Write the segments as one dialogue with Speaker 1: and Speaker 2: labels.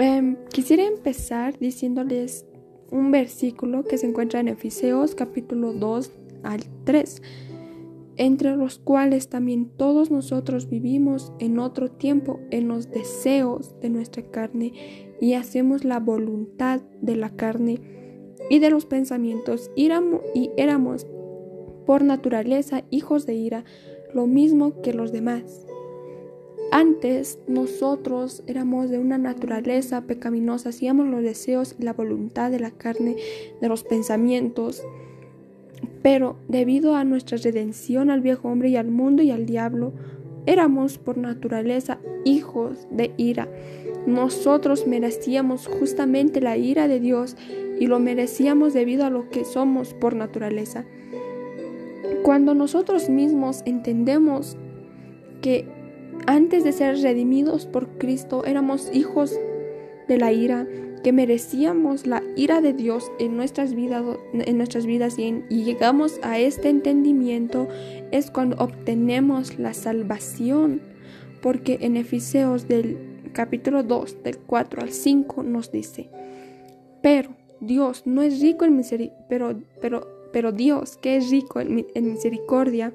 Speaker 1: Em, quisiera empezar diciéndoles un versículo que se encuentra en Efeseos capítulo 2 al 3, entre los cuales también todos nosotros vivimos en otro tiempo en los deseos de nuestra carne y hacemos la voluntad de la carne y de los pensamientos y éramos por naturaleza hijos de ira, lo mismo que los demás. Antes nosotros éramos de una naturaleza pecaminosa, hacíamos los deseos la voluntad de la carne, de los pensamientos, pero debido a nuestra redención al viejo hombre y al mundo y al diablo, éramos por naturaleza hijos de ira. Nosotros merecíamos justamente la ira de Dios y lo merecíamos debido a lo que somos por naturaleza. Cuando nosotros mismos entendemos que antes de ser redimidos por Cristo éramos hijos de la ira, que merecíamos la ira de Dios en nuestras vidas, en nuestras vidas y, llegamos a este entendimiento es cuando obtenemos la salvación, porque en Efeseos del capítulo 2 del 4 al 5 nos dice, pero Dios no es rico en misericordia, pero, pero pero Dios, que es rico en, misericordia,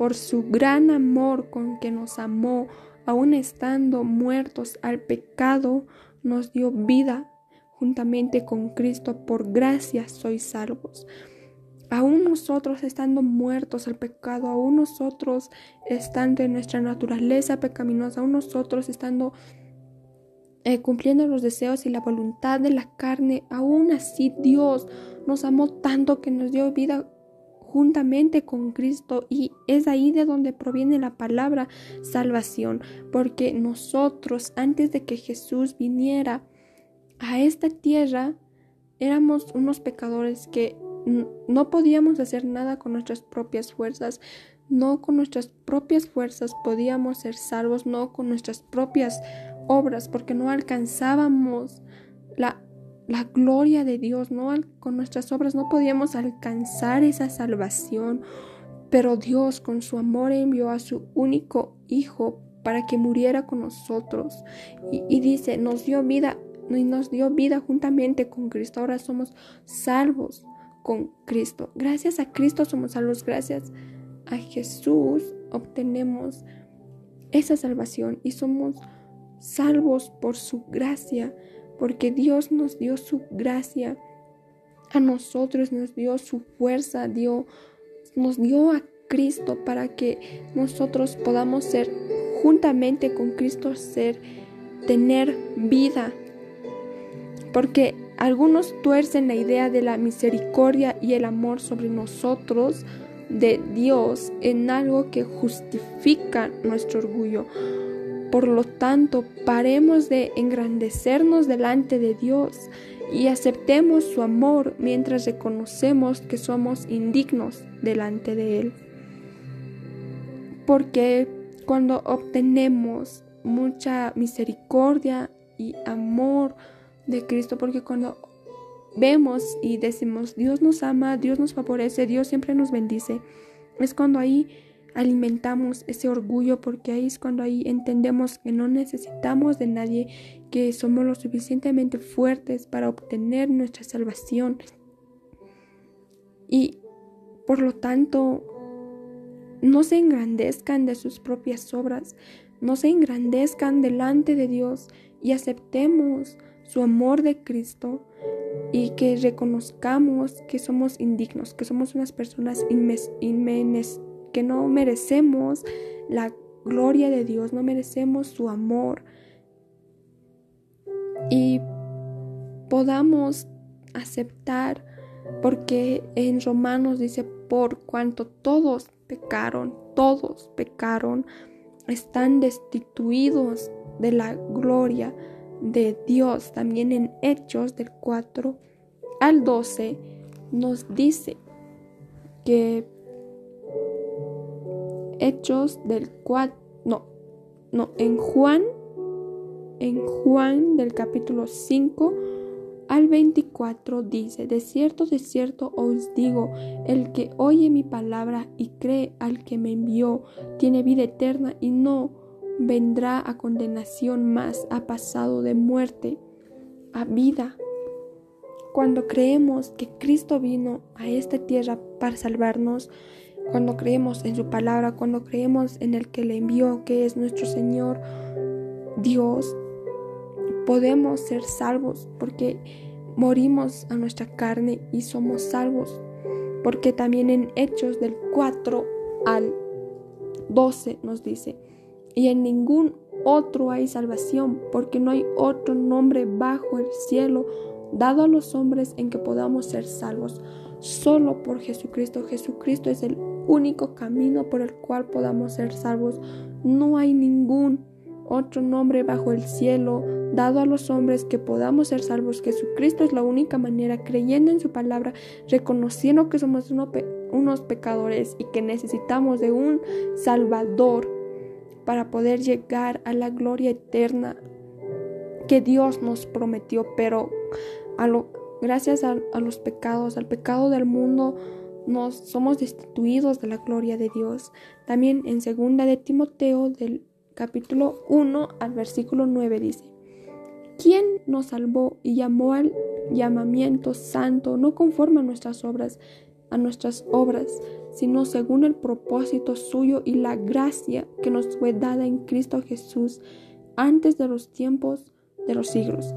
Speaker 1: por su gran amor con que nos amó, aun estando muertos al pecado, nos dio vida juntamente con Cristo. Por gracia sois salvos. Aún nosotros estando muertos al pecado, aún nosotros estando en nuestra naturaleza pecaminosa, aún nosotros estando eh, cumpliendo los deseos y la voluntad de la carne, aún así Dios nos amó tanto que nos dio vida juntamente con Cristo y es ahí de donde proviene la palabra salvación, porque nosotros antes de que Jesús viniera a esta tierra éramos unos pecadores que no podíamos hacer nada con nuestras propias fuerzas, no con nuestras propias fuerzas podíamos ser salvos, no con nuestras propias obras, porque no alcanzábamos la, la gloria de Dios, no con nuestras obras no podíamos alcanzar esa salvación, pero Dios con su amor envió a su único Hijo para que muriera con nosotros. Y, y dice, nos dio vida y nos dio vida juntamente con Cristo. Ahora somos salvos con Cristo. Gracias a Cristo somos salvos. Gracias a Jesús obtenemos esa salvación y somos salvos por su gracia, porque Dios nos dio su gracia, a nosotros nos dio su fuerza, dio, nos dio a Cristo para que nosotros podamos ser juntamente con Cristo ser tener vida. Porque algunos tuercen la idea de la misericordia y el amor sobre nosotros de Dios en algo que justifica nuestro orgullo. Por lo tanto, paremos de engrandecernos delante de Dios y aceptemos su amor mientras reconocemos que somos indignos delante de Él. Porque cuando obtenemos mucha misericordia y amor de Cristo, porque cuando vemos y decimos Dios nos ama, Dios nos favorece, Dios siempre nos bendice, es cuando ahí alimentamos ese orgullo porque ahí es cuando ahí entendemos que no necesitamos de nadie, que somos lo suficientemente fuertes para obtener nuestra salvación. Y por lo tanto, no se engrandezcan de sus propias obras, no se engrandezcan delante de Dios y aceptemos su amor de Cristo y que reconozcamos que somos indignos, que somos unas personas inmenes que no merecemos la gloria de Dios, no merecemos su amor y podamos aceptar porque en Romanos dice por cuanto todos pecaron, todos pecaron, están destituidos de la gloria de Dios. También en Hechos del 4 al 12 nos dice que Hechos del 4, no, no, en Juan, en Juan del capítulo 5 al 24 dice, de cierto, de cierto os digo, el que oye mi palabra y cree al que me envió, tiene vida eterna y no vendrá a condenación más, ha pasado de muerte a vida. Cuando creemos que Cristo vino a esta tierra para salvarnos, cuando creemos en su palabra, cuando creemos en el que le envió, que es nuestro Señor Dios, podemos ser salvos porque morimos a nuestra carne y somos salvos. Porque también en Hechos del 4 al 12 nos dice, y en ningún otro hay salvación, porque no hay otro nombre bajo el cielo dado a los hombres en que podamos ser salvos, solo por Jesucristo. Jesucristo es el único camino por el cual podamos ser salvos. No hay ningún otro nombre bajo el cielo dado a los hombres que podamos ser salvos. Jesucristo es la única manera, creyendo en su palabra, reconociendo que somos unos pecadores y que necesitamos de un Salvador para poder llegar a la gloria eterna que Dios nos prometió, pero a lo, gracias a, los pecados, al pecado del mundo, nos somos destituidos de la gloria de Dios. También en segunda de Timoteo del capítulo 1 al versículo 9 dice, ¿quién nos salvó y llamó al llamamiento santo no conforme a nuestras obras, a nuestras obras, sino según el propósito suyo y la gracia que nos fue dada en Cristo Jesús antes de los tiempos de los siglos?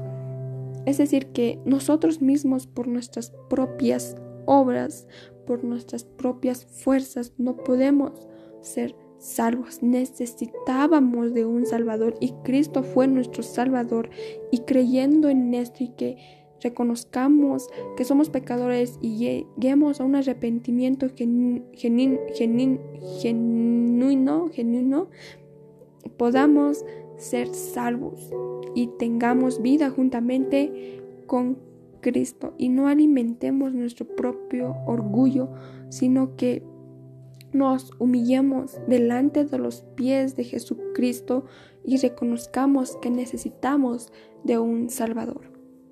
Speaker 1: Es decir, que nosotros mismos por nuestras propias obras, por nuestras propias fuerzas, no podemos ser salvos. Necesitábamos de un Salvador y Cristo fue nuestro Salvador. Y creyendo en esto y que reconozcamos que somos pecadores y lleguemos a un arrepentimiento genuino, genuino, genuino, podamos ser salvos y tengamos vida juntamente con Cristo y no alimentemos nuestro propio orgullo, sino que nos humillemos delante de los pies de Jesucristo y reconozcamos que necesitamos de un Salvador.